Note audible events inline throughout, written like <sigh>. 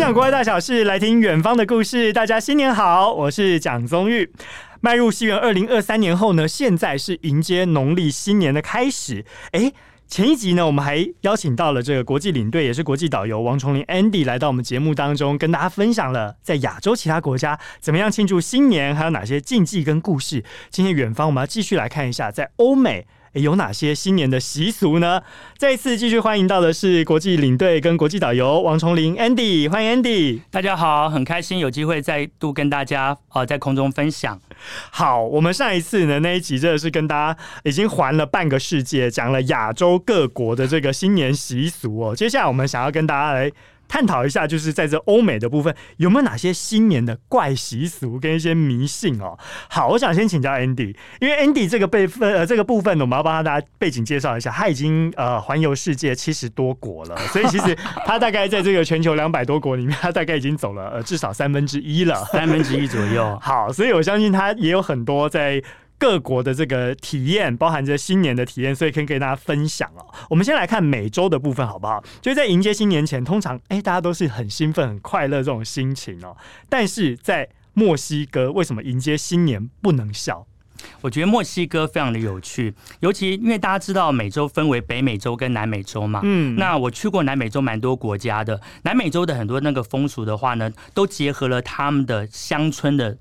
享国外大小事，来听远方的故事。大家新年好，我是蒋宗玉。迈入西元二零二三年后呢，现在是迎接农历新年的开始。诶，前一集呢，我们还邀请到了这个国际领队，也是国际导游王崇林 Andy 来到我们节目当中，跟大家分享了在亚洲其他国家怎么样庆祝新年，还有哪些禁忌跟故事。今天远方我们要继续来看一下，在欧美。有哪些新年的习俗呢？再一次继续欢迎到的是国际领队跟国际导游王崇林 Andy，欢迎 Andy。大家好，很开心有机会再度跟大家呃在空中分享。好，我们上一次呢那一集真的是跟大家已经环了半个世界，讲了亚洲各国的这个新年习俗哦。接下来我们想要跟大家来。探讨一下，就是在这欧美的部分有没有哪些新年的怪习俗跟一些迷信哦？好，我想先请教 Andy，因为 Andy 这个备份呃这个部分呢，我们要帮大家背景介绍一下，他已经呃环游世界七十多国了，<laughs> 所以其实他大概在这个全球两百多国里面，他大概已经走了呃至少三分之一了，三分之一左右。<laughs> 好，所以我相信他也有很多在。各国的这个体验，包含着新年的体验，所以可以跟大家分享哦。我们先来看美洲的部分，好不好？就是在迎接新年前，通常哎、欸，大家都是很兴奋、很快乐这种心情哦。但是在墨西哥，为什么迎接新年不能笑？我觉得墨西哥非常的有趣，尤其因为大家知道美洲分为北美洲跟南美洲嘛。嗯，那我去过南美洲蛮多国家的，南美洲的很多那个风俗的话呢，都结合了他们的乡村的。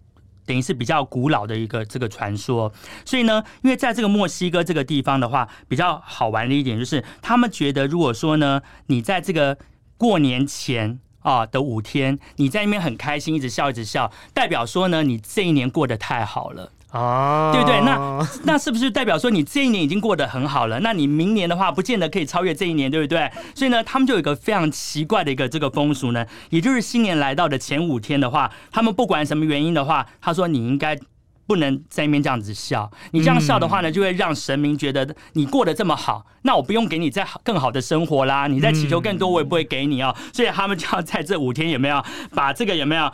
等于是比较古老的一个这个传说，所以呢，因为在这个墨西哥这个地方的话，比较好玩的一点就是，他们觉得如果说呢，你在这个过年前啊的五天，你在那边很开心，一直笑一直笑，代表说呢，你这一年过得太好了。哦，对不对？那那是不是代表说你这一年已经过得很好了？那你明年的话，不见得可以超越这一年，对不对？所以呢，他们就有一个非常奇怪的一个这个风俗呢，也就是新年来到的前五天的话，他们不管什么原因的话，他说你应该不能在那边这样子笑，你这样笑的话呢，就会让神明觉得你过得这么好，那我不用给你再更好的生活啦，你再祈求更多，我也不会给你哦。所以他们就要在这五天有没有把这个有没有？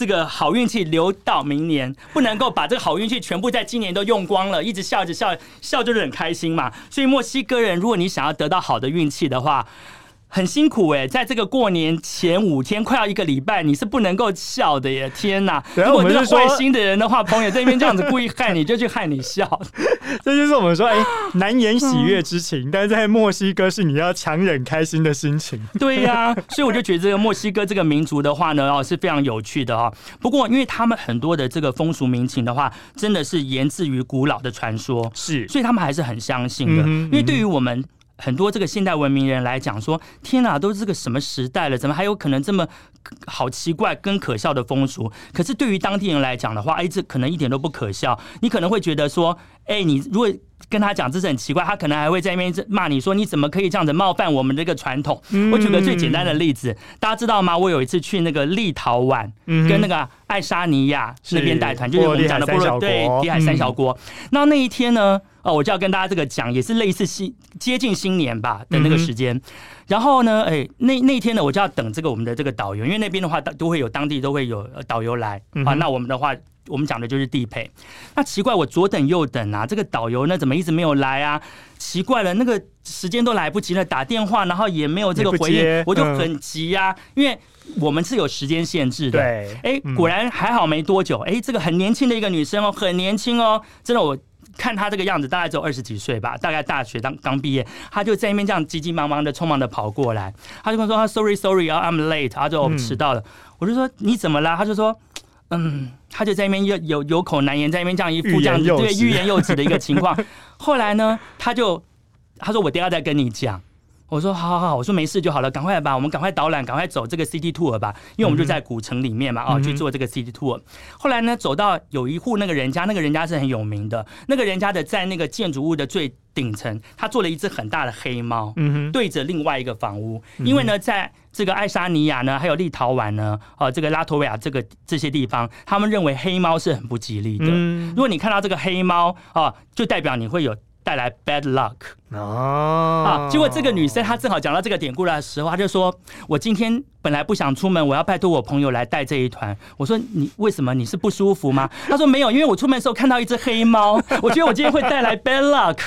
这个好运气留到明年，不能够把这个好运气全部在今年都用光了，一直笑着笑，笑就是很开心嘛。所以墨西哥人，如果你想要得到好的运气的话，很辛苦哎，在这个过年前五天，快要一个礼拜，你是不能够笑的耶！天哪！如果这是坏心的人的话，朋友这边这样子故意害你，就去害你笑。<laughs> 这就是我们说，哎，难言喜悦之情，但是在墨西哥是你要强忍开心的心情。<laughs> 对呀，所以我就觉得这个墨西哥这个民族的话呢，哦，是非常有趣的哦。不过，因为他们很多的这个风俗民情的话，真的是源自于古老的传说，是，所以他们还是很相信的。因为对于我们。很多这个现代文明人来讲说，天哪，都是个什么时代了，怎么还有可能这么好奇怪跟可笑的风俗？可是对于当地人来讲的话，哎，这可能一点都不可笑。你可能会觉得说，哎，你如果跟他讲这是很奇怪，他可能还会在那边骂你说，你怎么可以这样子冒犯我们这个传统？我举个最简单的例子，大家知道吗？我有一次去那个立陶宛，跟那个爱沙尼亚那边带团，就是我们讲的波罗对，地海三小国。那那一天呢？哦，我就要跟大家这个讲，也是类似新接近新年吧的那个时间。然后呢，哎，那那天呢，我就要等这个我们的这个导游，因为那边的话都会有当地都会有导游来啊。那我们的话，我们讲的就是地陪。那奇怪，我左等右等啊，这个导游呢怎么一直没有来啊？奇怪了，那个时间都来不及了，打电话然后也没有这个回应，我就很急呀，因为我们是有时间限制的。对，哎，果然还好没多久，哎，这个很年轻的一个女生哦，很年轻哦，真的我。看他这个样子，大概只有二十几岁吧，大概大学刚刚毕业，他就在那边这样急急忙忙的、匆忙的跑过来，他就跟我说：“他 sorry sorry，然后，I'm late。”他就我迟到了。我就说：“你怎么了？”他就说：“嗯，他就在那边有有有口难言，在那边这样一副这样子对欲言又止的一个情况。后来呢，他就他说：“我等下再跟你讲。”我说好好好，我说没事就好了，赶快吧，我们赶快导览，赶快走这个 city tour 吧，因为我们就在古城里面嘛，哦，去做这个 city tour。后来呢，走到有一户那个人家，那个人家是很有名的，那个人家的在那个建筑物的最顶层，他做了一只很大的黑猫，对着另外一个房屋。因为呢，在这个爱沙尼亚呢，还有立陶宛呢，哦，这个拉脱维亚这个这些地方，他们认为黑猫是很不吉利的。如果你看到这个黑猫啊，就代表你会有。带来 bad luck 啊！结果这个女生她正好讲到这个典故的时候，她就说：“我今天本来不想出门，我要拜托我朋友来带这一团。我说你为什么？你是不舒服吗？<laughs> 她说没有，因为我出门的时候看到一只黑猫，我觉得我今天会带来 bad luck。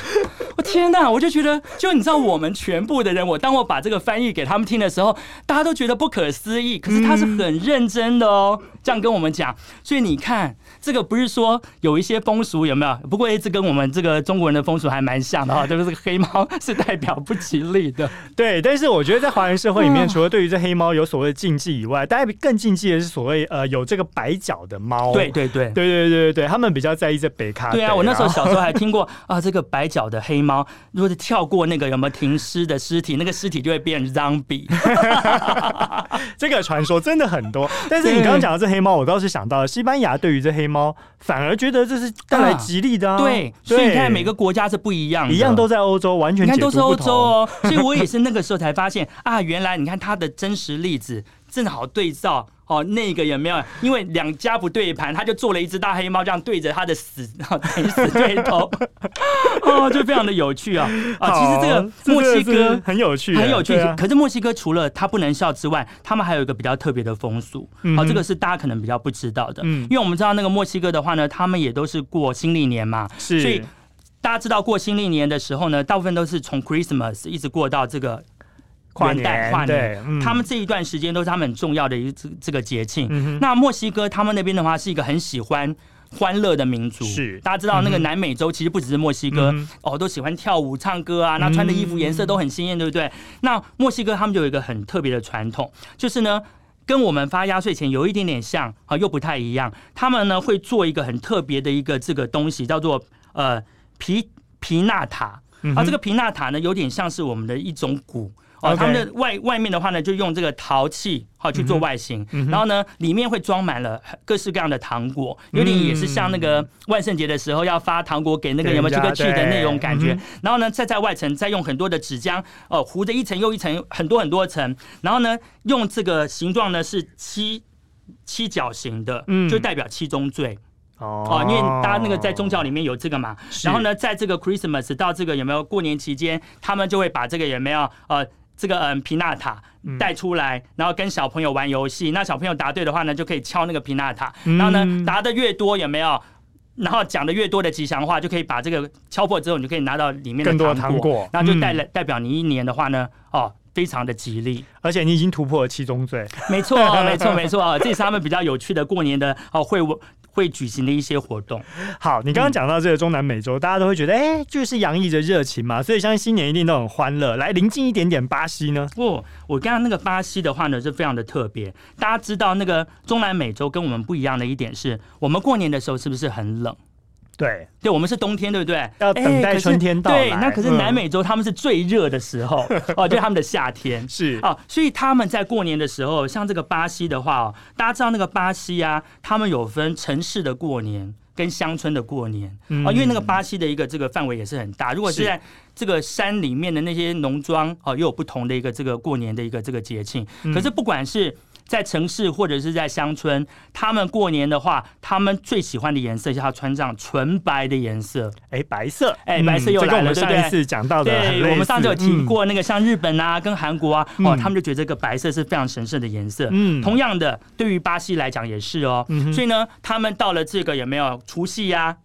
我天哪！我就觉得，就你知道，我们全部的人，我当我把这个翻译给他们听的时候，大家都觉得不可思议。可是他是很认真的哦，这样跟我们讲。所以你看，这个不是说有一些风俗有没有？不过一直跟我们这个中国人的风俗还蛮像的哈，就是这个黑猫是代表不吉利的。<laughs> 对，但是我觉得在华人社会里面，除了对于这黑猫有所谓的禁忌以外，大家更禁忌的是所谓呃有这个白脚的猫。对对对对对对对对，他们比较在意这北卡。对啊，我那时候小时候还听过 <laughs> 啊，这个白脚的黑猫，如果是跳过那个有没有停尸的尸体，那个尸体就会变 zombie。<laughs> 这个传说真的很多。但是你刚刚讲的这黑猫，我倒是想到了，西班牙对于这黑猫反而觉得这是带来吉利的啊。对，所以你看每个国家是不一样的，一样都在欧洲，完全你看都是欧洲哦。<laughs> 所以我也是那个时候才发现啊，原来你看它的真实例子正好对照。哦，那个有没有？因为两家不对盘，他就做了一只大黑猫，这样对着他的死，死对头，<laughs> 哦，就非常的有趣啊！啊，其实这个墨西哥很有趣，很有趣。可是墨西哥除了他不能笑之外，他们还有一个比较特别的风俗，好，这个是大家可能比较不知道的。嗯因为我们知道那个墨西哥的话呢，他们也都是过新历年嘛，所以大家知道过新历年的时候呢，大部分都是从 Christmas 一直过到这个。跨年，跨年，嗯、他们这一段时间都是他们很重要的一这这个节庆。嗯、那墨西哥他们那边的话是一个很喜欢欢乐的民族。是，大家知道那个南美洲其实不只是墨西哥，嗯、哦，都喜欢跳舞、唱歌啊，那穿的衣服颜色都很鲜艳，对不对？嗯、那墨西哥他们就有一个很特别的传统，就是呢，跟我们发压岁钱有一点点像啊，又不太一样。他们呢会做一个很特别的一个这个东西，叫做呃皮皮纳塔。嗯、啊，这个皮纳塔呢有点像是我们的一种鼓。哦，他们的外外面的话呢，就用这个陶器好去做外形，嗯嗯、然后呢，里面会装满了各式各样的糖果，有点也是像那个万圣节的时候要发糖果给那个有没有这个去的那种感觉。然后呢，再在外层再用很多的纸浆哦糊着一层又一层，很多很多层。然后呢，用这个形状呢是七七角形的，就代表七宗罪。哦，因为大家那个在宗教里面有这个嘛。然后呢，在这个 Christmas 到这个有没有过年期间，他们就会把这个有没有呃。这个嗯皮纳塔带出来，然后跟小朋友玩游戏。那小朋友答对的话呢，就可以敲那个皮纳塔。然后呢，答的越多有没有？然后讲的越多的吉祥话，就可以把这个敲破之后，你就可以拿到里面的糖果。更多糖果，然后就代了代表你一年的话呢，哦，非常的吉利。而且你已经突破了七宗罪。没错，没错，没错啊！这是他们比较有趣的过年的哦会。会举行的一些活动。好，你刚刚讲到这个中南美洲，嗯、大家都会觉得，哎、欸，就是洋溢着热情嘛，所以相信新年一定都很欢乐。来，临近一点点巴西呢？不、哦，我刚刚那个巴西的话呢，是非常的特别。大家知道，那个中南美洲跟我们不一样的一点是，我们过年的时候是不是很冷？对，对，我们是冬天，对不对？要等待春天到来。对，那可是南美洲他们是最热的时候哦，就是他们的夏天是哦，所以他们在过年的时候，像这个巴西的话哦，大家知道那个巴西啊，他们有分城市的过年跟乡村的过年哦，因为那个巴西的一个这个范围也是很大。如果是在这个山里面的那些农庄哦，又有不同的一个这个过年的一个这个节庆。可是不管是在城市或者是在乡村，他们过年的话，他们最喜欢的颜色就是要穿上纯白的颜色。哎，白色，哎，白色又来了，对不对？上一次讲到的，对，我们上次有提过那个像日本啊，跟韩国啊，哦，他们就觉得这个白色是非常神圣的颜色。嗯，同样的，对于巴西来讲也是哦。所以呢，他们到了这个有没有除夕呀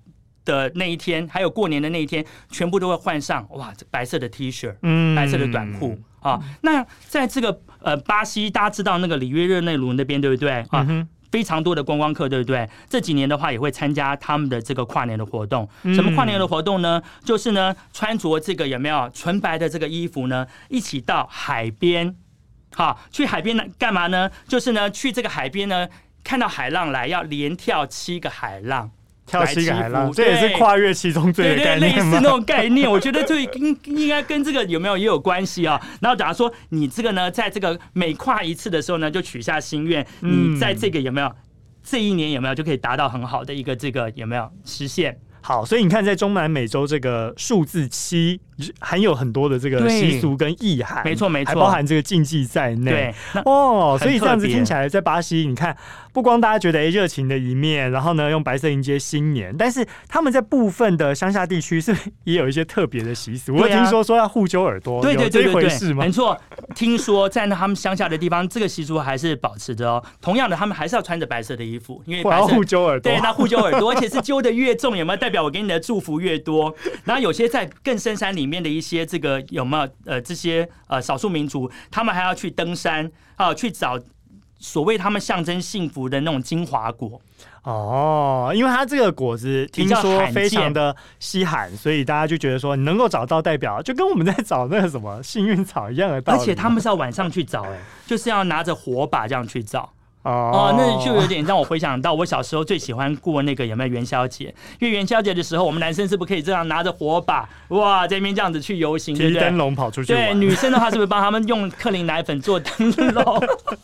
的那一天，还有过年的那一天，全部都会换上哇，白色的 T 恤，嗯，白色的短裤。啊，那在这个呃巴西，大家知道那个里约热内卢那边对不对啊？嗯、非常多的观光客，对不对？这几年的话也会参加他们的这个跨年的活动。什么跨年的活动呢？就是呢穿着这个有没有纯白的这个衣服呢，一起到海边，好，去海边呢干嘛呢？就是呢去这个海边呢，看到海浪来，要连跳七个海浪。跳七个海浪，这也是跨越其中罪的概念，类似那种概念。我觉得这应应该跟这个有没有也有关系啊？然后假如说你这个呢，在这个每跨一次的时候呢，就许下心愿，你在这个有没有这一年有没有就可以达到很好的一个这个有没有实现？好，所以你看，在中南美洲这个数字七含有很多的这个习俗跟意涵，没错没错，还包含这个禁忌在内。对，哦，所以这样子听起来，在巴西，你看，不光大家觉得诶热情的一面，然后呢，用白色迎接新年，但是他们在部分的乡下地区是也有一些特别的习俗。我听说说要互揪耳朵，对对对对对？没错，听说在那他们乡下的地方，这个习俗还是保持着哦。同样的，他们还是要穿着白色的衣服，因为白色互揪耳朵，对，那互揪耳朵，而且是揪的越重，有没有代表我给你的祝福越多？然后有些在更深山里面的一些这个。呃，有没有呃这些呃少数民族，他们还要去登山啊，去找所谓他们象征幸福的那种精华果哦，因为它这个果子听说非常的稀罕，所以大家就觉得说你能够找到代表，就跟我们在找那个什么幸运草一样的道理。而且他们是要晚上去找，哎，就是要拿着火把这样去找。哦，哦，那就有点让我回想到我小时候最喜欢过那个有没有元宵节？因为元宵节的时候，我们男生是不是可以这样拿着火把，哇，这边这样子去游行，对不对？灯笼跑出去。对，女生的话是不是帮他们用克林奶粉做灯笼？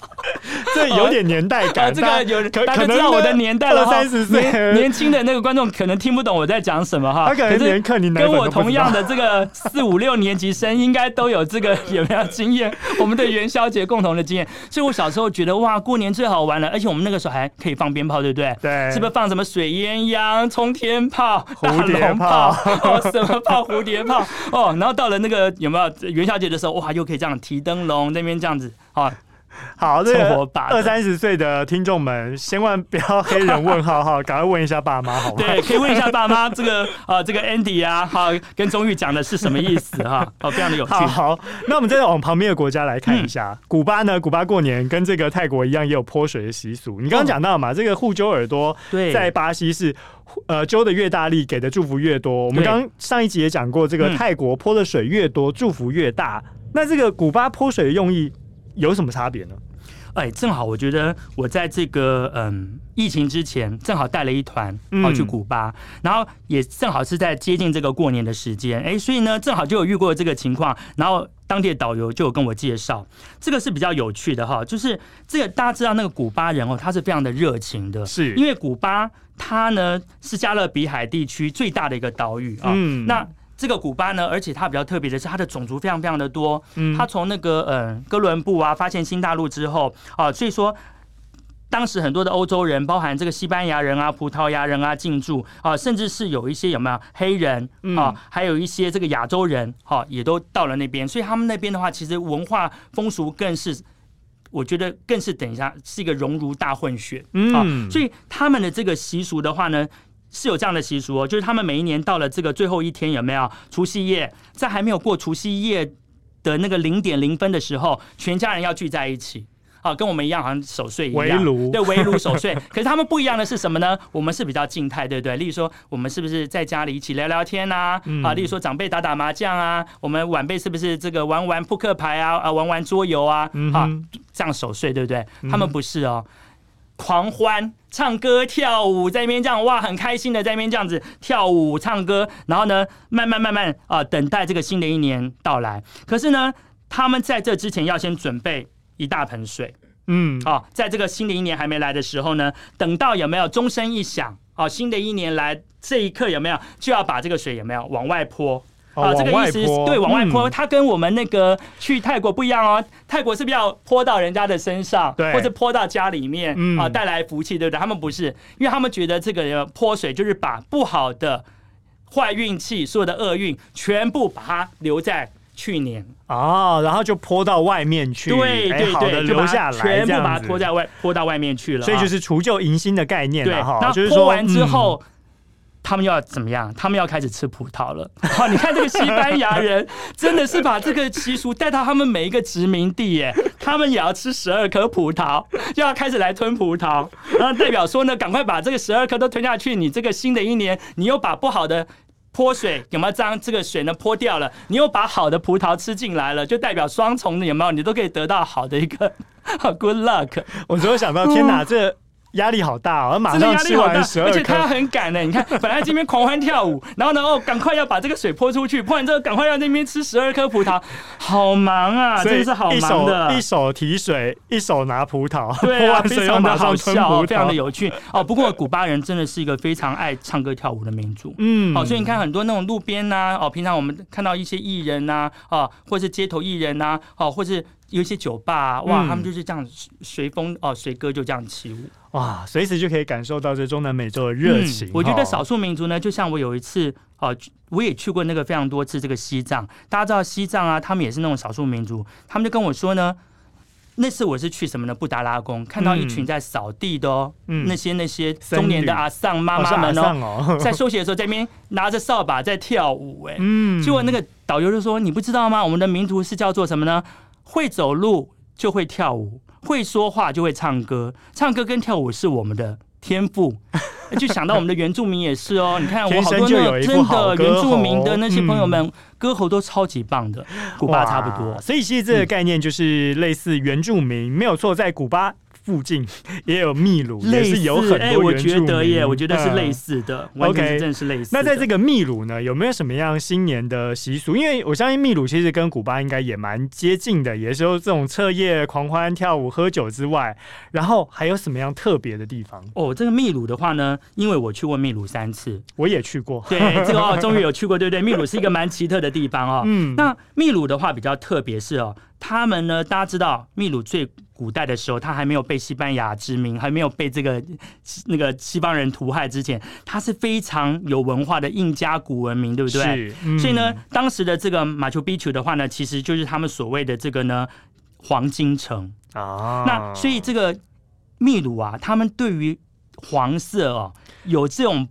<laughs> 这有点年代感。这个有大家知道我的年代了，三十岁年轻的那个观众可能听不懂我在讲什么哈。他可能连克林奶粉跟我同样的这个四五六年级生应该都有这个有没有经验？我们的元宵节共同的经验。所以我小时候觉得哇，过年最好玩了，而且我们那个时候还可以放鞭炮，对不对？对。是不是放什么水鸳鸯、冲天炮、蝴蝶炮？<laughs> 哦，什么炮？蝴蝶炮。哦，然后到了那个有没有元宵节的时候，哇，又可以这样提灯笼，那边这样子啊。<laughs> 好，这个二三十岁的听众们，千万不要黑人问号哈，赶快问一下爸妈好吗？对，可以问一下爸妈，<laughs> 这个啊，这个 Andy 啊，哈，跟钟玉讲的是什么意思哈？<laughs> 哦，非常的有趣。好，好，那我们再往旁边的国家来看一下，嗯、古巴呢？古巴过年跟这个泰国一样，也有泼水的习俗。你刚刚讲到嘛，这个互揪耳朵，对，在巴西是呃揪的越大力，给的祝福越多。我们刚上一集也讲过，这个泰国泼的水越多，祝福越大。那这个古巴泼水的用意有什么差别呢？哎，正好我觉得我在这个嗯疫情之前，正好带了一团跑去古巴，嗯，然后也正好是在接近这个过年的时间，哎，所以呢，正好就有遇过这个情况，然后当地的导游就有跟我介绍，这个是比较有趣的哈，就是这个大家知道那个古巴人哦，他是非常的热情的，是因为古巴它呢是加勒比海地区最大的一个岛屿啊，嗯，那。这个古巴呢，而且它比较特别的是，它的种族非常非常的多。嗯，它从那个嗯哥伦布啊发现新大陆之后啊，所以说当时很多的欧洲人，包含这个西班牙人啊、葡萄牙人啊进驻啊，甚至是有一些有没有黑人啊，还有一些这个亚洲人哈，也都到了那边。所以他们那边的话，其实文化风俗更是，我觉得更是等一下是一个融入大混血。啊，所以他们的这个习俗的话呢。是有这样的习俗哦，就是他们每一年到了这个最后一天，有没有除夕夜，在还没有过除夕夜的那个零点零分的时候，全家人要聚在一起，啊，跟我们一样，好像守岁一样，对，围炉守岁。可是他们不一样的是什么呢？我们是比较静态，对不对？例如说，我们是不是在家里一起聊聊天啊？啊，例如说长辈打打麻将啊，我们晚辈是不是这个玩玩扑克牌啊？啊，玩玩桌游啊？啊，这样守岁，对不对？他们不是哦。狂欢、唱歌、跳舞，在那边这样哇，很开心的在那边这样子跳舞、唱歌，然后呢，慢慢慢慢啊、呃，等待这个新的一年到来。可是呢，他们在这之前要先准备一大盆水，嗯，啊、哦，在这个新的一年还没来的时候呢，等到有没有钟声一响，哦，新的一年来这一刻有没有就要把这个水有没有往外泼。啊，这个意思是对，往外泼，它跟我们那个去泰国不一样哦。泰国是不是要泼到人家的身上，对，或者泼到家里面啊，带来福气，对不对？他们不是，因为他们觉得这个泼水就是把不好的坏运气、所有的厄运全部把它留在去年哦，然后就泼到外面去，对对对，留下来，全部把它泼在外，泼到外面去了。所以就是除旧迎新的概念，对哈。那泼完之后。他们要怎么样？他们要开始吃葡萄了。<laughs> 好，你看这个西班牙人 <laughs> 真的是把这个习俗带到他们每一个殖民地耶。他们也要吃十二颗葡萄，就要开始来吞葡萄，然后代表说呢，赶快把这个十二颗都吞下去。你这个新的一年，你又把不好的泼水有没有将这个水呢泼掉了？你又把好的葡萄吃进来了，就代表双重的有没有？你都可以得到好的一个 <laughs> good luck。我只有想到，天哪，这。压力好大哦，马上吃完十二颗，而且他很赶呢。你看，本来这边狂欢跳舞，<laughs> 然后呢，哦，赶快要把这个水泼出去，泼完之后赶快要那边吃十二颗葡萄，好忙啊，真的是好忙的。一手提水，一手拿葡萄，对啊，非常的好笑，非常的有趣哦。不过古巴人真的是一个非常爱唱歌跳舞的民族，嗯，好，所以你看很多那种路边呐，哦，平常我们看到一些艺人呐，哦，或是街头艺人呐，哦，或是。有一些酒吧、啊，哇，他们就是这样随风哦，随歌就这样起舞，哇，随时就可以感受到这中南美洲的热情、嗯。我觉得少数民族呢，就像我有一次哦，我也去过那个非常多次这个西藏，大家知道西藏啊，他们也是那种少数民族，他们就跟我说呢，那次我是去什么呢？布达拉宫看到一群在扫地的哦，嗯、那些那些中年的阿桑妈妈们哦，哦 <laughs> 在休息的时候在那边拿着扫把在跳舞，哎，嗯，结果那个导游就说，你不知道吗？我们的民族是叫做什么呢？会走路就会跳舞，会说话就会唱歌，唱歌跟跳舞是我们的天赋。<laughs> 就想到我们的原住民也是哦，你看我好多那个真的原住民的那些朋友们，歌喉都超级棒的，古巴差不多。所以其实这个概念就是类似原住民，没有错，在古巴。附近也有秘鲁，也是有很多原住民。我觉得耶，我觉得是类似的。OK，真的是类似。那在这个秘鲁呢，有没有什么样新年的习俗？因为我相信秘鲁其实跟古巴应该也蛮接近的，也是有这种彻夜狂欢、跳舞、喝酒之外，然后还有什么样特别的地方？哦，这个秘鲁的话呢，因为我去过秘鲁三次，我也去过。对，这个哦，终于有去过，对不对？秘鲁是一个蛮奇特的地方哦。<laughs> 嗯，那秘鲁的话比较特别是哦，他们呢，大家知道秘鲁最。古代的时候，他还没有被西班牙殖民，还没有被这个那个西方人屠害之前，他是非常有文化的印加古文明，对不对？嗯、所以呢，当时的这个马丘比丘的话呢，其实就是他们所谓的这个呢黄金城啊。那所以这个秘鲁啊，他们对于黄色哦有这种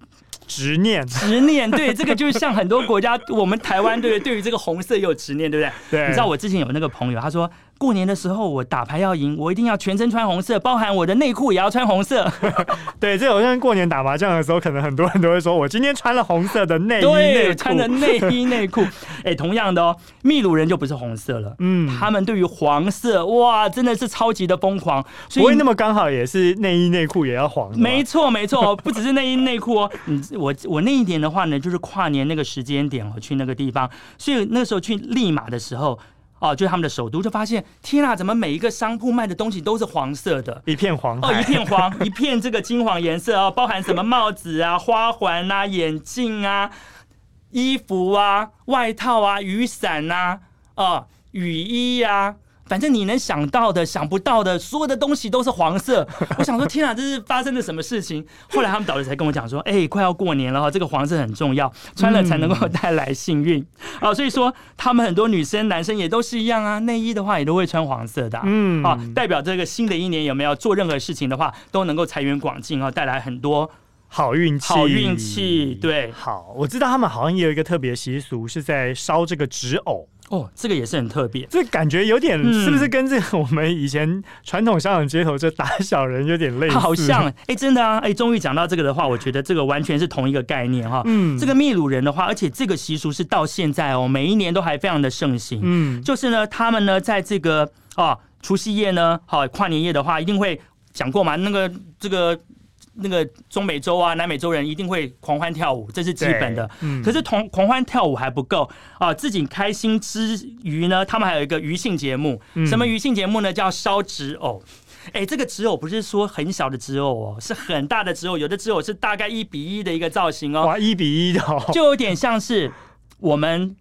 执念，执念。对，这个就是像很多国家，我们台湾对对于这个红色也有执念，对不对？对。你知道我之前有那个朋友，他说。过年的时候，我打牌要赢，我一定要全身穿红色，包含我的内裤也要穿红色。<laughs> 对，这好像过年打麻将的时候，可能很多人都会说，我今天穿了红色的内衣内裤，穿的内衣内裤。哎、欸，同样的哦，秘鲁人就不是红色了，嗯，他们对于黄色，哇，真的是超级的疯狂。所以不会那么刚好也是内衣内裤也要黄？没错，没错，<laughs> 不只是内衣内裤哦。嗯，我我那一点的话呢，就是跨年那个时间点，我去那个地方，所以那时候去利马的时候。哦，就是他们的首都，就发现天啊，怎么每一个商铺卖的东西都是黄色的，一片黄哦，一片黄，一片这个金黄颜色哦，包含什么帽子啊、花环啊、眼镜啊、衣服啊、外套啊、雨伞呐，哦，雨衣呀。反正你能想到的、想不到的，所有的东西都是黄色。<laughs> 我想说，天啊，这是发生了什么事情？后来他们导游才跟我讲说，哎、欸，快要过年了哈，这个黄色很重要，穿了才能够带来幸运。啊、嗯，所以说他们很多女生、男生也都是一样啊，内衣的话也都会穿黄色的、啊。嗯，啊，代表这个新的一年有没有做任何事情的话，都能够财源广进啊，带来很多好运气。好运气，对。好，我知道他们好像也有一个特别习俗，是在烧这个纸偶。哦，这个也是很特别，这感觉有点是不是跟这个我们以前传统香港街头这打小人有点类似？好像哎、欸，真的啊，哎、欸，终于讲到这个的话，我觉得这个完全是同一个概念哈。嗯，这个秘鲁人的话，而且这个习俗是到现在哦，每一年都还非常的盛行。嗯，就是呢，他们呢，在这个哦除夕夜呢，好跨年夜的话，一定会讲过嘛，那个这个。那个中美洲啊、南美洲人一定会狂欢跳舞，这是基本的。嗯、可是同狂欢跳舞还不够啊，自己开心之余呢，他们还有一个余兴节目。嗯、什么余兴节目呢？叫烧纸偶。哎、欸，这个纸偶不是说很小的纸偶哦，是很大的纸偶。有的纸偶是大概一比一的一个造型哦。哇，一比一的、哦，就有点像是我们。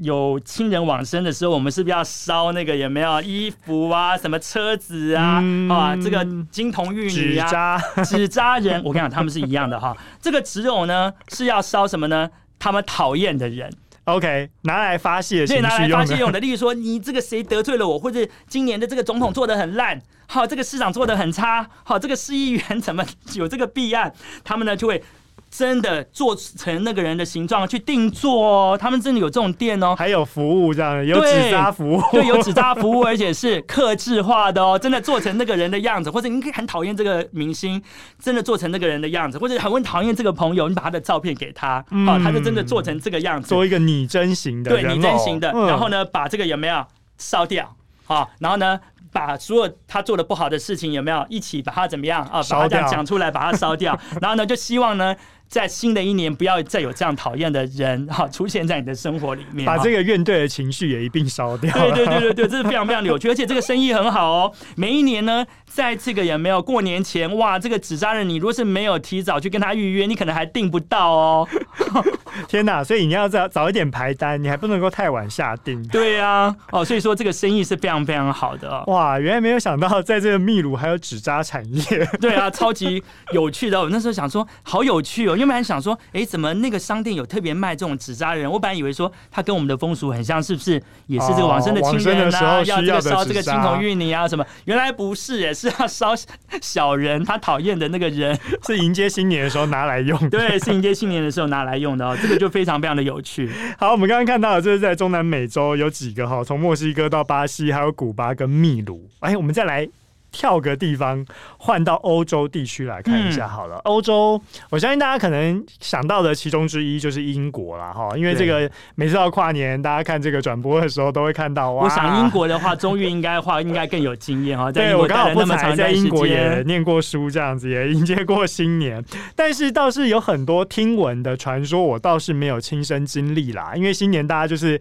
有亲人往生的时候，我们是不是要烧那个有没有衣服啊，什么车子啊，嗯、啊，这个金童玉女啊，纸扎人，我跟你讲，他们是一样的哈。这个纸偶呢是要烧什么呢？他们讨厌的人，OK，拿来发泄，对，拿来发泄用的。例如说，你这个谁得罪了我，或者今年的这个总统做的很烂，好，这个市长做的很差，好，这个市议员怎么 <laughs> 有这个弊案，他们呢就会。真的做成那个人的形状去定做哦，他们真的有这种店哦，还有服务这样，有纸扎服务，对，<laughs> 有纸扎服务，而且是克制化的哦，真的做成那个人的样子，或者你可以很讨厌这个明星，真的做成那个人的样子，或者很讨厌这个朋友，你把他的照片给他，嗯、哦，他就真的做成这个样子，做一个拟真型的，对，拟真型的，嗯、然后呢，把这个有没有烧掉？好，然后呢，把所有他做的不好的事情有没有一起把它怎么样？啊？把它这样讲出来，把它烧掉。<laughs> 然后呢，就希望呢。在新的一年，不要再有这样讨厌的人哈出现在你的生活里面，把这个怨怼的情绪也一并烧掉。对对对对对，<laughs> 这是非常非常有趣，而且这个生意很好哦。每一年呢，在这个也没有过年前，哇，这个纸扎人，你如果是没有提早去跟他预约，你可能还订不到哦。<laughs> 天哪！所以你要早早一点排单，你还不能够太晚下订。对呀、啊，哦，所以说这个生意是非常非常好的。哇，原来没有想到，在这个秘鲁还有纸扎产业。<laughs> 对啊，超级有趣的。我那时候想说，好有趣哦。因为本还想说，哎，怎么那个商店有特别卖这种纸扎人？我本来以为说，他跟我们的风俗很像，是不是？也是这个往生的亲人啊，哦、要这个烧这个青铜玉泥啊什么？原来不是，哎是要烧小人，他讨厌的那个人，<laughs> 是迎接新年的时候拿来用。对，是迎接新年的时候拿来用的哦。这个就非常非常的有趣。<laughs> 好，我们刚刚看到的就是在中南美洲有几个哈，从墨西哥到巴西，还有古巴跟秘鲁。哎，我们再来。跳个地方，换到欧洲地区来看一下好了。欧洲，我相信大家可能想到的其中之一就是英国啦。哈，因为这个每次到跨年，大家看这个转播的时候都会看到哇。我想英国的话，终于应该话 <laughs> 应该更有经验哈。对，我刚好不才在英国也念过书，这样子也迎接过新年，但是倒是有很多听闻的传说，我倒是没有亲身经历啦。因为新年大家就是。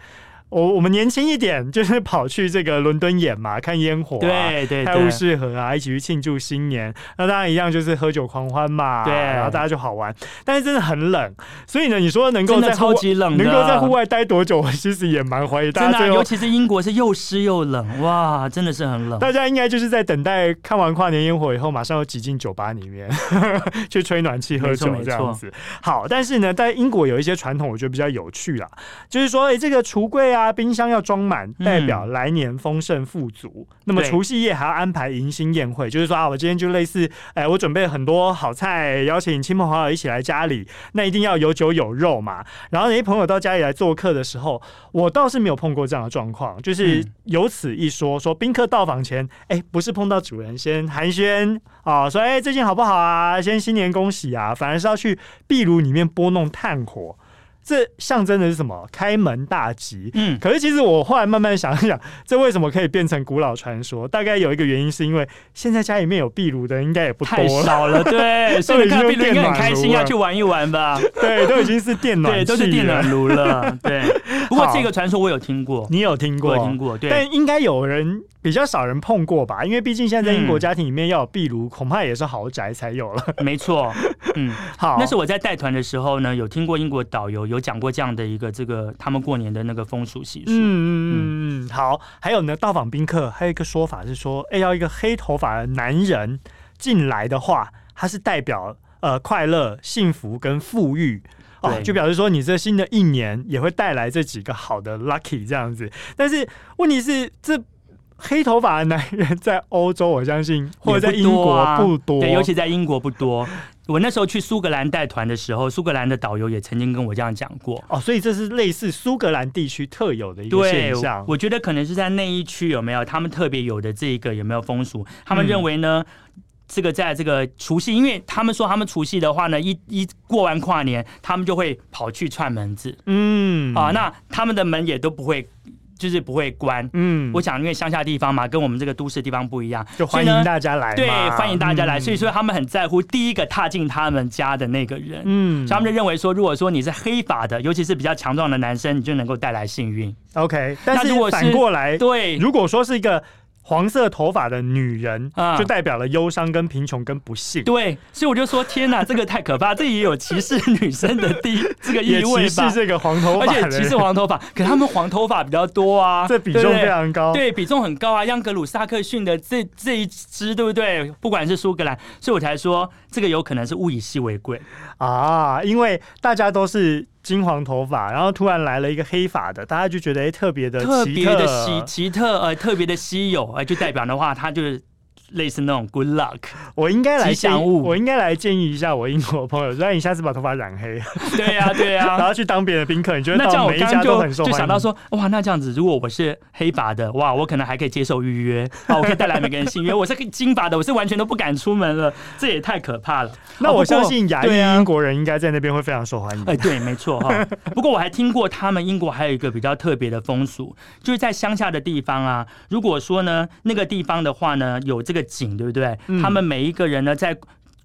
我我们年轻一点，就是跑去这个伦敦眼嘛，看烟火、啊，对对，泰晤士河啊，一起去庆祝新年。那当然一样，就是喝酒狂欢嘛，对，然后大家就好玩。但是真的很冷，所以呢，你说能够在超级冷，能够在户外待多久，我其实也蛮怀疑。真的、啊，尤其是英国是又湿又冷，哇，真的是很冷。大家应该就是在等待看完跨年烟火以后，马上要挤进酒吧里面 <laughs> 去吹暖气喝酒这样子。好，但是呢，在英国有一些传统，我觉得比较有趣啦，就是说，哎、欸，这个橱柜啊。啊，冰箱要装满，代表来年丰盛富足。嗯、那么除夕夜还要安排迎新宴会，就是说啊，我今天就类似，哎、欸，我准备很多好菜，邀请亲朋好友一起来家里，那一定要有酒有肉嘛。然后那些朋友到家里来做客的时候，我倒是没有碰过这样的状况，就是有此一说，说宾客到访前，哎、欸，不是碰到主人先寒暄啊，说哎、欸、最近好不好啊，先新年恭喜啊，反而是要去壁炉里面拨弄炭火。这象征的是什么？开门大吉。嗯，可是其实我后来慢慢想一想，这为什么可以变成古老传说？大概有一个原因，是因为现在家里面有壁炉的应该也不多了，太少了。对，<laughs> 所以你看壁炉应该很开心，要去玩一玩吧？对，都已经是电暖，<laughs> 对，都是电暖炉了。<laughs> 对，不过这个传说我有听过，你有听过？我听过，对，但应该有人。比较少人碰过吧，因为毕竟现在在英国家庭里面要有壁炉，嗯、恐怕也是豪宅才有了。没错，嗯，好，那是我在带团的时候呢，有听过英国导游有讲过这样的一个这个他们过年的那个风俗习俗。嗯嗯嗯嗯，好，还有呢，到访宾客还有一个说法是说，哎，要一个黑头发的男人进来的话，他是代表呃快乐、幸福跟富裕哦，就表示说你这新的一年也会带来这几个好的 lucky 这样子。但是问题是这。黑头发的男人在欧洲，我相信或者在英国不多，啊不多，对，尤其在英国不多。我那时候去苏格兰带团的时候，苏格兰的导游也曾经跟我这样讲过。哦，所以这是类似苏格兰地区特有的一个现象。我觉得可能是在那一区有没有他们特别有的这一个有没有风俗？他们认为呢，嗯、这个在这个除夕，因为他们说他们除夕的话呢，一一过完跨年，他们就会跑去串门子。嗯，啊，那他们的门也都不会。就是不会关，嗯，我想因为乡下地方嘛，跟我们这个都市地方不一样，就欢迎大家来，对，欢迎大家来，所以说他们很在乎第一个踏进他们家的那个人，嗯，所以他们就认为说，如果说你是黑发的，尤其是比较强壮的男生，你就能够带来幸运。OK，但是如果反过来，对，如果说是一个。黄色头发的女人就代表了忧伤、跟贫穷、跟不幸。对，所以我就说，天哪，<laughs> 这个太可怕，这也有歧视女生的第 <laughs> 这个意味吧？歧视这个黄头发，而且歧视黄头发，<laughs> 可他们黄头发比较多啊，这比重非常高，对，比重很高啊。央格鲁萨克逊的这这一支，对不对？不管是苏格兰，所以我才说这个有可能是物以稀为贵啊，因为大家都是。金黄头发，然后突然来了一个黑发的，大家就觉得哎，特别的特别的稀奇特呃特别的稀有，哎，就代表的话，他就是类似那种 good luck，我应该来吉祥物，我应该来建议一下我英国朋友，让你下次把头发染黑。对呀、啊，<laughs> 对呀、啊，然后去当别人的宾客，你觉得那这样我刚刚就就想到说，哇，那这样子，如果我是黑发的，哇，我可能还可以接受预约，啊，我可以带来每个人信约。我是金发的，我是完全都不敢出门了，<laughs> 这也太可怕了。那我相信亚裔英国人应该在那边会非常受欢迎。哎，对，没错哈。<laughs> 不过我还听过他们英国还有一个比较特别的风俗，就是在乡下的地方啊，如果说呢那个地方的话呢有这个井，对不对？他们每一个人呢在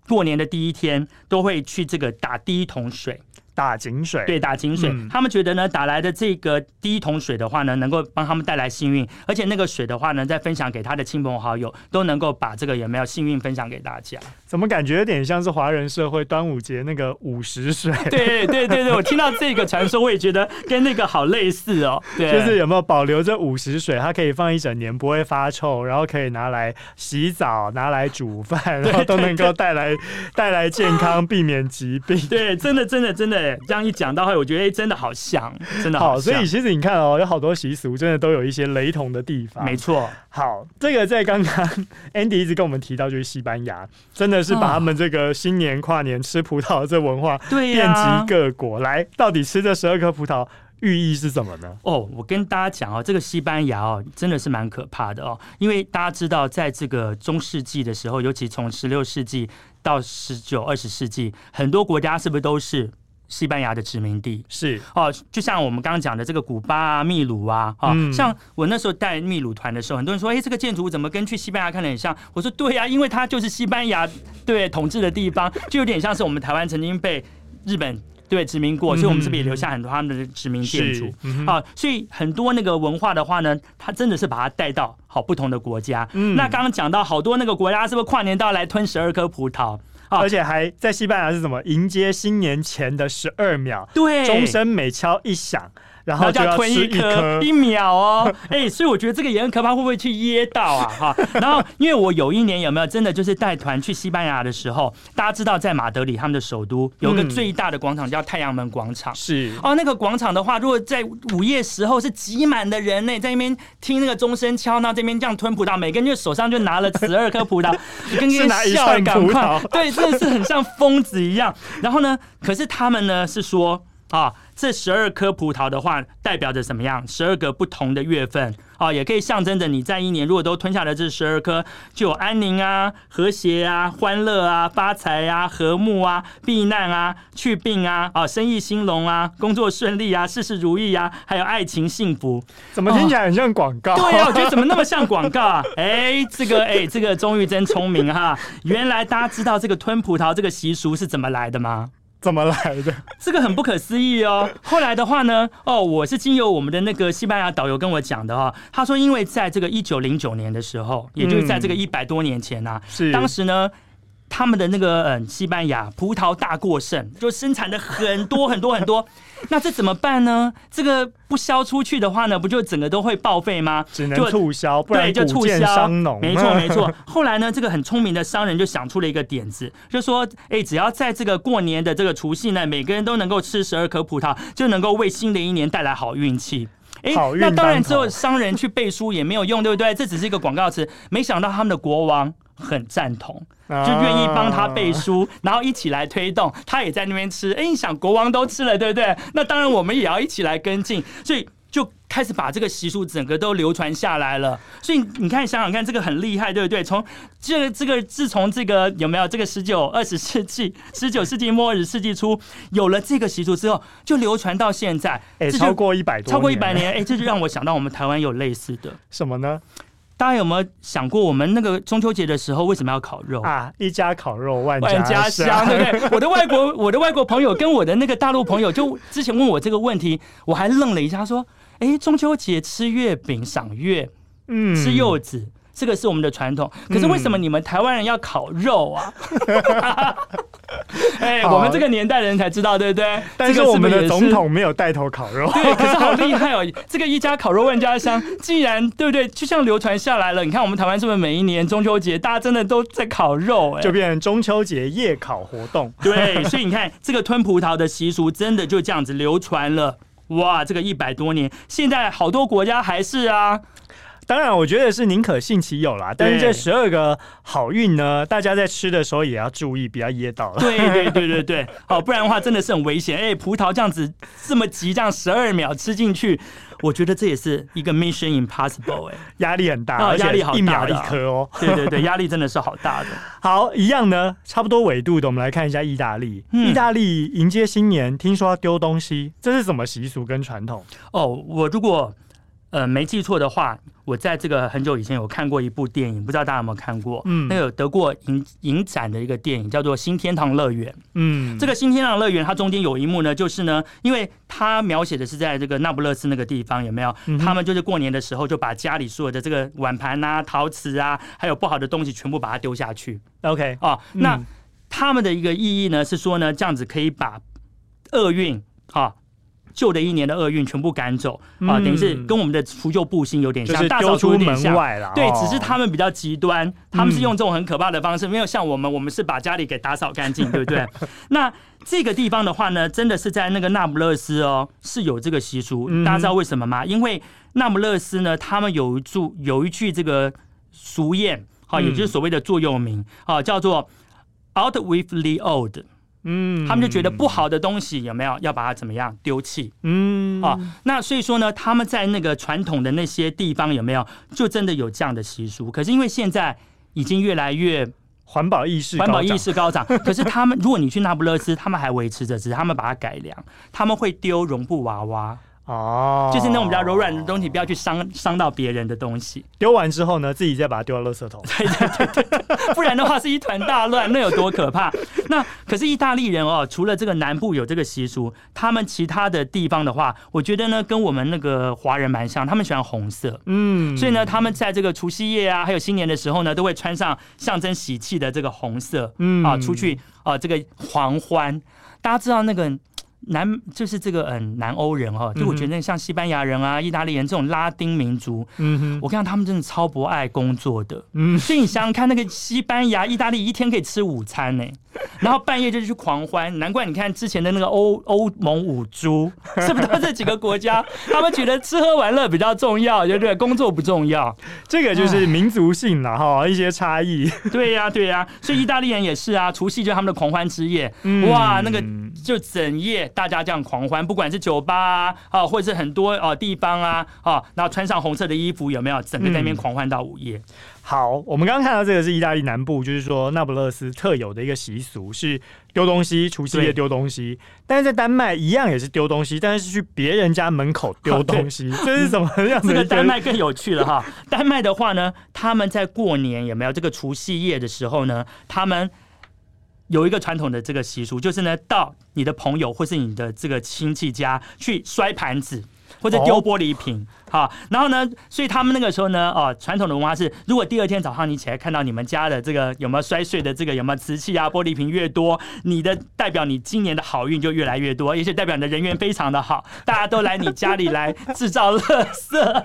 过年的第一天都会去这个打第一桶水。打井水，对，打井水。嗯、他们觉得呢，打来的这个第一桶水的话呢，能够帮他们带来幸运，而且那个水的话呢，再分享给他的亲朋好友，都能够把这个有没有幸运分享给大家。怎么感觉有点像是华人社会端午节 <laughs> 那个午时水？对对对对，我听到这个传说，我也觉得跟那个好类似哦。<laughs> 对，就是有没有保留着午时水，它可以放一整年不会发臭，然后可以拿来洗澡、拿来煮饭，然后都能够带来带来健康，避免疾病。对，真的真的真的，这样一讲到后，我觉得哎，真的好像，真的好。好，所以其实你看哦，有好多习俗真的都有一些雷同的地方。没错。好，这个在刚刚 Andy 一直跟我们提到，就是西班牙，真的是把他们这个新年跨年吃葡萄的这文化遍及各国。来，到底吃这十二颗葡萄寓意是什么呢？哦，我跟大家讲哦，这个西班牙哦，真的是蛮可怕的哦，因为大家知道，在这个中世纪的时候，尤其从十六世纪到十九、二十世纪，很多国家是不是都是？西班牙的殖民地。是。哦，就像我们刚刚讲的这个古巴啊、秘鲁啊，啊、嗯，像我那时候带秘鲁团的时候，很多人说，哎，这个建筑物怎么跟去西班牙看的很像？我说，对呀、啊，因为它就是西班牙对统治的地方，<laughs> 就有点像是我们台湾曾经被日本对殖民过，所以我们这边也留下很多他们的殖民建筑？啊、嗯哦，所以很多那个文化的话呢，它真的是把它带到好不同的国家。嗯、那刚刚讲到好多那个国家，是不是跨年到来吞十二颗葡萄？而且还在西班牙是什么？迎接新年前的十二秒，对，钟声每敲一响。然后就要吞一颗一秒哦，<laughs> 哎，所以我觉得这个也很可怕，会不会去噎到啊？哈，然后因为我有一年有没有真的就是带团去西班牙的时候，大家知道在马德里他们的首都有个最大的广场叫太阳门广场，是。哦，那个广场的话，如果在午夜时候是挤满的人呢，在那边听那个钟声敲，那这边这样吞葡萄，每个人就手上就拿了十二颗葡萄，跟跟笑赶快，<laughs> 对，真的是很像疯子一样。然后呢，可是他们呢是说啊。这十二颗葡萄的话，代表着什么样？十二个不同的月份啊，也可以象征着你在一年如果都吞下了这十二颗，就有安宁啊、和谐啊、欢乐啊、发财啊、和睦啊、避难啊、去病啊、啊生意兴隆啊、工作顺利啊、事事如意啊，还有爱情幸福。怎么听起来很像广告？对呀、啊，我觉得怎么那么像广告啊？<laughs> 哎，这个哎，这个钟玉真聪明哈！原来大家知道这个吞葡萄这个习俗是怎么来的吗？怎么来的？<laughs> 这个很不可思议哦。后来的话呢，哦，我是经由我们的那个西班牙导游跟我讲的哈。他说，因为在这个一九零九年的时候，也就是在这个一百多年前呐，是当时呢。他们的那个嗯，西班牙葡萄大过剩，就生产的很多很多很多。<laughs> 那这怎么办呢？这个不销出去的话呢，不就整个都会报废吗？只能促销，不然就促销。没错 <laughs> 没错。后来呢，这个很聪明的商人就想出了一个点子，就说：哎，只要在这个过年的这个除夕呢，每个人都能够吃十二颗葡萄，就能够为新的一年带来好运气。哎，那当然之后商人去背书也没有用，对不对？这只是一个广告词。没想到他们的国王很赞同。就愿意帮他背书，然后一起来推动，他也在那边吃。哎，你想国王都吃了，对不对？那当然我们也要一起来跟进，所以就开始把这个习俗整个都流传下来了。所以你看，想想看，这个很厉害，对不对？从这个这个自从这个有没有这个十九二十世纪 <laughs> 十九世纪末二十世纪初有了这个习俗之后，就流传到现在，哎，超过一百多，超过一百年，哎，这就让我想到我们台湾有类似的什么呢？大家有没有想过，我们那个中秋节的时候为什么要烤肉啊？一家烤肉万万家香，对不对？<laughs> 我的外国我的外国朋友跟我的那个大陆朋友，就之前问我这个问题，我还愣了一下，说：“哎，中秋节吃月饼、赏月，嗯，吃柚子。”这个是我们的传统，可是为什么你们台湾人要烤肉啊？<laughs> 哎、我们这个年代的人才知道，对不对？但是我们的总统没有带头烤肉，对，可是好厉害哦！这个一家烤肉万家香，既然对不对？就像流传下来了。你看我们台湾是不是每一年中秋节大家真的都在烤肉？哎，就变成中秋节夜烤活动。<laughs> 对，所以你看这个吞葡萄的习俗，真的就这样子流传了。哇，这个一百多年，现在好多国家还是啊。当然，我觉得是宁可信其有啦。但是这十二个好运呢，大家在吃的时候也要注意，不要噎到了。对对对对对，<laughs> 好，不然的话真的是很危险。哎，葡萄这样子这么急，这样十二秒吃进去，我觉得这也是一个 Mission Impossible，哎，<laughs> 压力很大，哦、压力好大，一秒一颗哦。<laughs> 对对对，压力真的是好大的。好，一样呢，差不多纬度的，我们来看一下意大利。嗯、意大利迎接新年，听说要丢东西，这是什么习俗跟传统？哦，我如果。呃，没记错的话，我在这个很久以前有看过一部电影，不知道大家有没有看过？嗯，那个有得过影影展的一个电影叫做《新天堂乐园》。嗯，这个新天堂乐园它中间有一幕呢，就是呢，因为它描写的是在这个那不勒斯那个地方，有没有？嗯、他们就是过年的时候就把家里所有的这个碗盘啊、陶瓷啊，还有不好的东西全部把它丢下去。OK，哦，那、嗯、他们的一个意义呢是说呢，这样子可以把厄运啊。旧的一年的厄运全部赶走啊，等于是跟我们的除旧布新有点像，大扫除有点像。对，只是他们比较极端，他们是用这种很可怕的方式，没有像我们，我们是把家里给打扫干净，对不对？<laughs> 那这个地方的话呢，真的是在那个那不勒斯哦，是有这个习俗。大家知道为什么吗？因为那不勒斯呢，他们有一句有一句这个俗谚，哈，也就是所谓的座右铭啊，叫做 “Out with the old”。嗯，他们就觉得不好的东西有没有要把它怎么样丢弃？嗯，啊，那所以说呢，他们在那个传统的那些地方有没有就真的有这样的习俗？可是因为现在已经越来越环保意识，环保意识高涨。<laughs> 可是他们，如果你去那不勒斯，他们还维持着，只是他们把它改良，他们会丢绒布娃娃。哦，就是那种比较柔软的东西，不要去伤伤到别人的东西。丢完之后呢，自己再把它丢到垃圾桶。对对对对，<laughs> 不然的话是一团大乱，那有多可怕？<laughs> 那可是意大利人哦，除了这个南部有这个习俗，他们其他的地方的话，我觉得呢，跟我们那个华人蛮像，他们喜欢红色。嗯，所以呢，他们在这个除夕夜啊，还有新年的时候呢，都会穿上象征喜气的这个红色。嗯啊，出去啊，这个狂欢。大家知道那个。南就是这个嗯，南欧人哈，就我觉得像西班牙人啊、意大利人这种拉丁民族，嗯哼，我看到他们真的超不爱工作的，嗯，所以你想想看，那个西班牙、意大利一天可以吃午餐呢，然后半夜就去狂欢，难怪你看之前的那个欧欧盟五猪，是不是都这几个国家？他们觉得吃喝玩乐比较重要，对不对？工作不重要，这个就是民族性了哈，一些差异。<laughs> 对呀，对呀，所以意大利人也是啊，除夕就是他们的狂欢之夜，哇，那个就整夜。大家这样狂欢，不管是酒吧啊，啊，或者是很多啊地方啊，啊，然后穿上红色的衣服，有没有？整个在那边狂欢到午夜。嗯。好，我们刚刚看到这个是意大利南部，就是说那不勒斯特有的一个习俗是丢东西，除夕夜丢东西。但是在丹麦一样也是丢东西，但是是去别人家门口丢东西。这是什么样子？这个丹麦更有趣了哈。丹麦的话呢，他们在过年有没有这个除夕夜的时候呢？他们。有一个传统的这个习俗，就是呢，到你的朋友或是你的这个亲戚家去摔盘子或者丢玻璃瓶，好、哦，然后呢，所以他们那个时候呢，哦，传统的文化是，如果第二天早上你起来看到你们家的这个有没有摔碎的这个有没有瓷器啊、玻璃瓶越多，你的代表你今年的好运就越来越多，也是代表你的人缘非常的好，<laughs> 大家都来你家里来制造垃圾。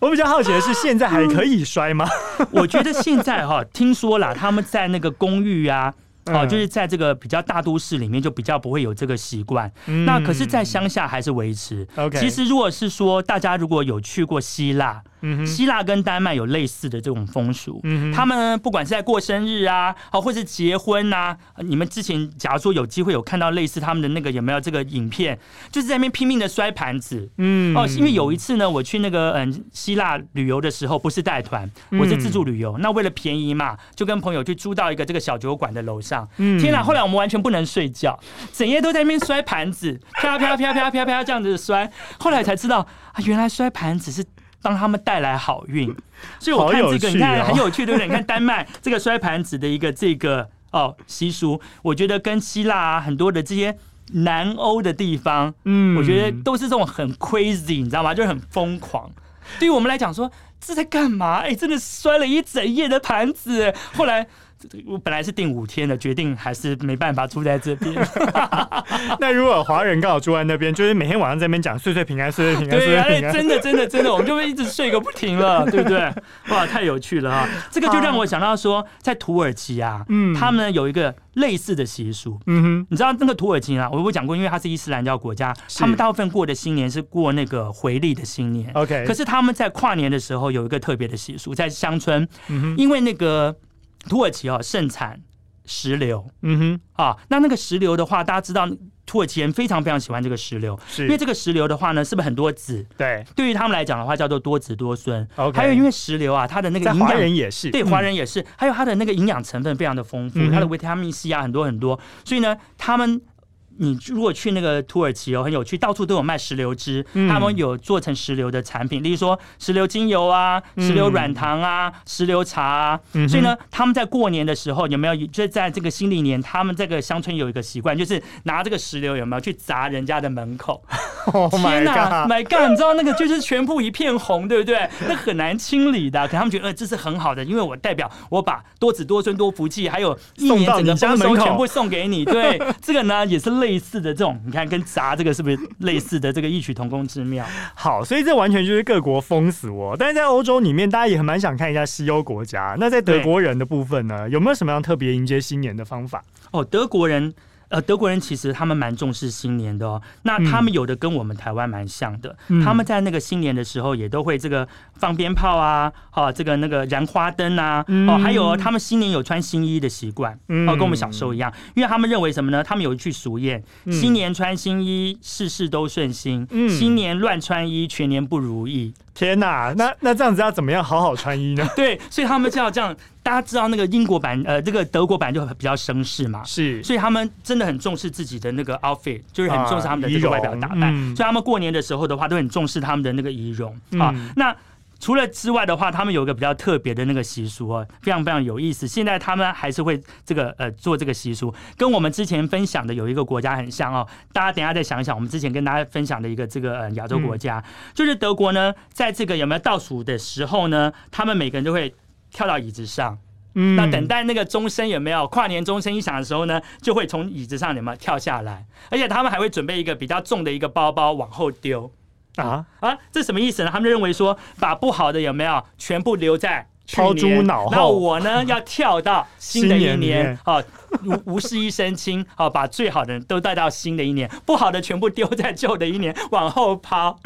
我比较好奇的是，现在还可以摔吗？我觉得现在哈，听说了他们在那个公寓啊。哦，就是在这个比较大都市里面，就比较不会有这个习惯。嗯、那可是，在乡下还是维持。其实，如果是说大家如果有去过希腊。希腊跟丹麦有类似的这种风俗，嗯、他们不管是在过生日啊，好，或是结婚啊，你们之前假如说有机会有看到类似他们的那个有没有这个影片，就是在那边拼命的摔盘子，嗯，哦，因为有一次呢，我去那个嗯希腊旅游的时候，不是带团，我是自助旅游，那为了便宜嘛，就跟朋友去租到一个这个小酒馆的楼上，嗯，天哪，后来我们完全不能睡觉，整夜都在那边摔盘子，啪啪啪啪啪啪这样子摔，后来才知道啊，原来摔盘子是。帮他们带来好运，<laughs> 所以我看这个，你看很有趣，对不对？你看丹麦 <laughs> 这个摔盘子的一个这个哦习俗，我觉得跟希腊啊很多的这些南欧的地方，嗯，我觉得都是这种很 crazy，你知道吗？就是很疯狂。对于我们来讲说，这在干嘛？哎，真的摔了一整夜的盘子。后来我本来是订五天的，决定还是没办法住在这边。<laughs> 那如果华人刚好住在那边，就是每天晚上在那边讲岁岁平安，岁岁平安，对啊，岁岁平安，真的真的真的，我们就会一直睡个不停了，对不对？哇，太有趣了哈！这个就让我想到说，在土耳其啊，嗯，他们有一个类似的习俗，嗯哼，你知道那个土耳其啊，我有讲过，因为它是伊斯兰教国家，他们大部分过的新年是过那个回历的新年，OK。可是他们在跨年的时候有一个特别的习俗，在乡村，嗯哼，因为那个土耳其哦盛产。石榴，嗯哼，啊，那那个石榴的话，大家知道土耳其人非常非常喜欢这个石榴，是因为这个石榴的话呢，是不是很多籽？对，对于他们来讲的话，叫做多子多孙。还有因为石榴啊，它的那个华人也是，对，华人也是，嗯、还有它的那个营养成分非常的丰富，嗯、它的维他命 C 啊很多很多，所以呢，他们。你如果去那个土耳其哦，很有趣，到处都有卖石榴汁，嗯、他们有做成石榴的产品，例如说石榴精油啊、石榴软糖啊、嗯、石榴茶啊。嗯、所以呢，他们在过年的时候有没有？就在这个新历年，他们这个乡村有一个习惯，就是拿这个石榴有没有去砸人家的门口？Oh、天哪、啊、，My God！你知道那个就是全部一片红，对不对？<laughs> 那很难清理的。可他们觉得，呃，这是很好的，因为我代表我把多子多孙多福气，还有一年整个丰收全部送给你。对，<laughs> 这个呢也是类。类似的这种，你看跟砸这个是不是类似的？这个异曲同工之妙。好，所以这完全就是各国风俗哦。但是在欧洲里面，大家也很蛮想看一下西欧国家。那在德国人的部分呢，有没有什么样特别迎接新年的方法？哦，德国人。呃，德国人其实他们蛮重视新年的哦。那他们有的跟我们台湾蛮像的，嗯、他们在那个新年的时候也都会这个放鞭炮啊，哦，这个那个燃花灯啊，嗯、哦，还有他们新年有穿新衣的习惯，嗯、哦，跟我们小时候一样，因为他们认为什么呢？他们有一句俗谚：嗯、新年穿新衣，事事都顺心；嗯、新年乱穿衣，全年不如意。天哪，那那这样子要怎么样好好穿衣呢？<laughs> 对，所以他们就要这样。大家知道那个英国版，呃，这个德国版就比较绅士嘛，是，所以他们真的很重视自己的那个 outfit，就是很重视他们的这个外表打扮。嗯、所以他们过年的时候的话，都很重视他们的那个仪容啊。嗯、那除了之外的话，他们有一个比较特别的那个习俗哦，非常非常有意思。现在他们还是会这个呃做这个习俗，跟我们之前分享的有一个国家很像哦。大家等一下再想一想，我们之前跟大家分享的一个这个呃亚洲国家，嗯、就是德国呢，在这个有没有倒数的时候呢，他们每个人都会。跳到椅子上，嗯，那等待那个钟声有没有跨年钟声一响的时候呢，就会从椅子上有没有跳下来，而且他们还会准备一个比较重的一个包包往后丢啊？啊，这什么意思呢？他们认为说把不好的有没有全部留在。抛诸脑后，那我呢要跳到新的一年，好，无无事一身轻，好，把最好的人都带到新的一年，不好的全部丢在旧的一年，往后抛。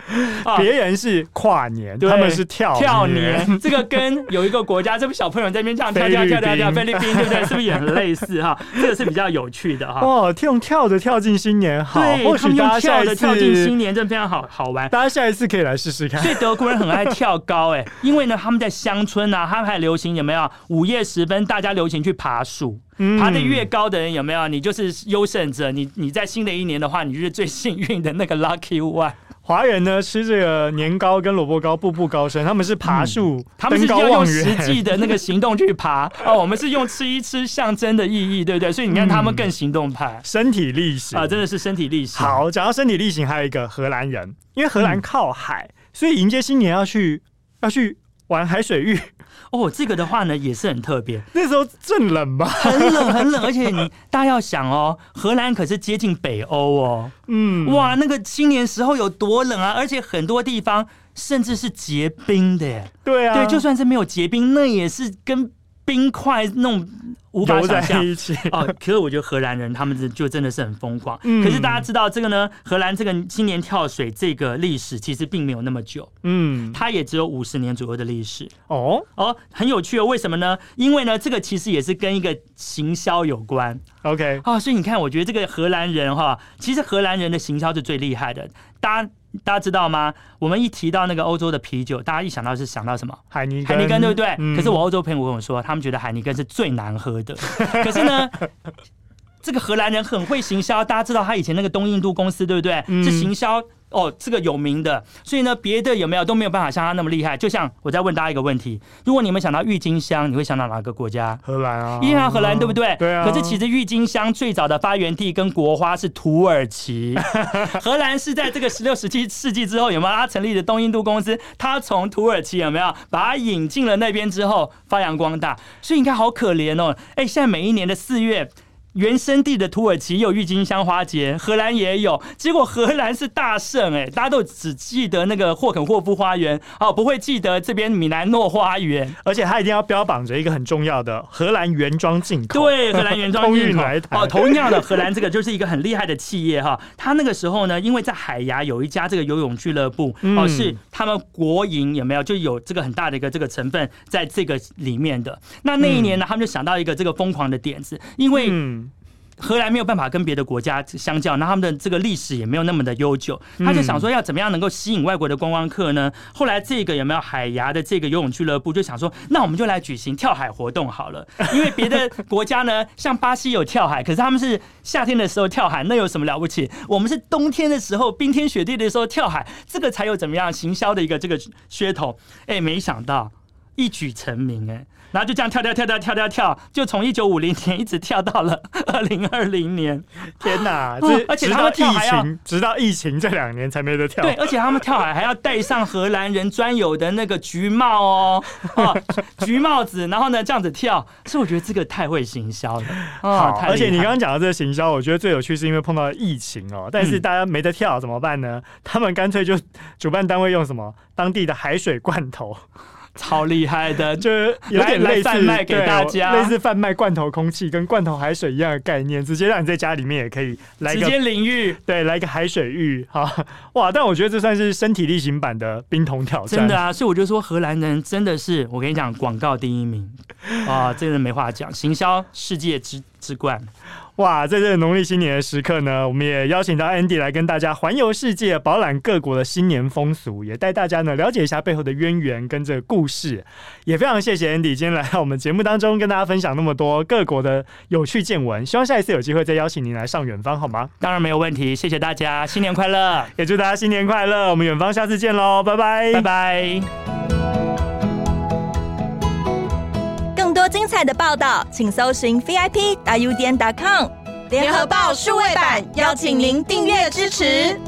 别人是跨年，他们是跳跳年，这个跟有一个国家，这不小朋友在那边这样跳跳跳跳跳，菲律宾对不对？是不是也很类似哈？这个是比较有趣的哈。哦，用跳着跳进新年，好，或许大家跳着跳进新年，真的非常好好玩。大家下一次可以来试试看。所以德国人很爱跳高，哎，因为呢，他们在乡村啊。他们还流行有没有午夜时分，大家流行去爬树，嗯、爬得越高的人有没有？你就是优胜者。你你在新的一年的话，你就是最幸运的那个 lucky one。华人呢吃这个年糕跟萝卜糕，步步高升。他们是爬树，嗯、他们是要用实际的那个行动去爬 <laughs> 哦。我们是用吃一吃象征的意义，对不对？所以你看他们更行动派，嗯、身体力行啊，真的是身体力行。好，讲到身体力行，还有一个荷兰人，因为荷兰靠海，嗯、所以迎接新年要去要去玩海水浴。哦，这个的话呢也是很特别。那时候正冷吧，很冷很冷，而且你大家要想哦，荷兰可是接近北欧哦，嗯，哇，那个新年时候有多冷啊！而且很多地方甚至是结冰的耶，对啊，对，就算是没有结冰，那也是跟冰块那种。无法想象 <laughs> 哦，可是我觉得荷兰人他们就真的是很疯狂。嗯，可是大家知道这个呢，荷兰这个青年跳水这个历史其实并没有那么久，嗯，它也只有五十年左右的历史。哦哦，很有趣哦，为什么呢？因为呢，这个其实也是跟一个行销有关。OK，啊，所以你看，我觉得这个荷兰人哈，其实荷兰人的行销是最厉害的。大家。大家知道吗？我们一提到那个欧洲的啤酒，大家一想到是想到什么？海尼海尼根，对不对？嗯、可是我欧洲朋友跟我说，他们觉得海尼根是最难喝的。<laughs> 可是呢，这个荷兰人很会行销。大家知道他以前那个东印度公司，对不对？嗯、是行销哦，这个有名的，所以呢，别的有没有都没有办法像他那么厉害。就像我再问大家一个问题：如果你们想到郁金香，你会想到哪个国家？荷兰啊，依然荷兰对不对？对啊。可是其实郁金香最早的发源地跟国花是土耳其，<laughs> 荷兰是在这个十六、十七世纪之后有没有？他成立的东印度公司，他从土耳其有没有把它引进了那边之后发扬光大？所以你看好可怜哦。哎，现在每一年的四月。原生地的土耳其有郁金香花节，荷兰也有，结果荷兰是大胜哎，大家都只记得那个霍肯霍夫花园哦，不会记得这边米兰诺花园，而且它一定要标榜着一个很重要的荷兰原装进口，对，荷兰原装进口。<laughs> 哦，同样的荷兰这个就是一个很厉害的企业哈，他那个时候呢，因为在海牙有一家这个游泳俱乐部哦，是他们国营有没有就有这个很大的一个这个成分在这个里面的，那那一年呢，他们就想到一个这个疯狂的点子，因为。荷兰没有办法跟别的国家相较，那他们的这个历史也没有那么的悠久，他就想说要怎么样能够吸引外国的观光客呢？后来这个有没有海牙的这个游泳俱乐部就想说，那我们就来举行跳海活动好了，<laughs> 因为别的国家呢，像巴西有跳海，可是他们是夏天的时候跳海，那有什么了不起？我们是冬天的时候冰天雪地的时候跳海，这个才有怎么样行销的一个这个噱头。哎，没想到一举成名哎。然后就这样跳跳跳跳跳跳跳，就从一九五零年一直跳到了 <laughs> 二零二零年。天哪！而且他们跳还要直到疫情这两年才没得跳。对，而且他们跳海还要戴上荷兰人专有的那个橘帽哦，<laughs> 哦，橘帽子，然后呢这样子跳。所以我觉得这个太会行销了。好，而且你刚刚讲到这个行销，我觉得最有趣是因为碰到了疫情哦，但是大家没得跳怎么办呢？他们干脆就主办单位用什么当地的海水罐头。超厉害的，就是 <laughs> 有点类似贩卖给大家，类似贩卖罐头空气跟罐头海水一样的概念，直接让你在家里面也可以来个直接淋浴，对，来个海水浴，哈，<laughs> 哇！但我觉得这算是身体力行版的冰桶挑战，真的啊！所以我就说荷兰人真的是，我跟你讲，广告第一名 <laughs> 啊，这人没话讲，行销世界之之冠。哇，在这个农历新年的时刻呢，我们也邀请到 Andy 来跟大家环游世界，饱览各国的新年风俗，也带大家呢了解一下背后的渊源跟这个故事。也非常谢谢 Andy 今天来到我们节目当中，跟大家分享那么多各国的有趣见闻。希望下一次有机会再邀请您来上远方，好吗？当然没有问题，谢谢大家，新年快乐，也祝大家新年快乐。我们远方下次见喽，拜拜，拜拜。多精彩的报道，请搜寻 VIP 大 U 点 com 联合报数位版，邀请您订阅支持。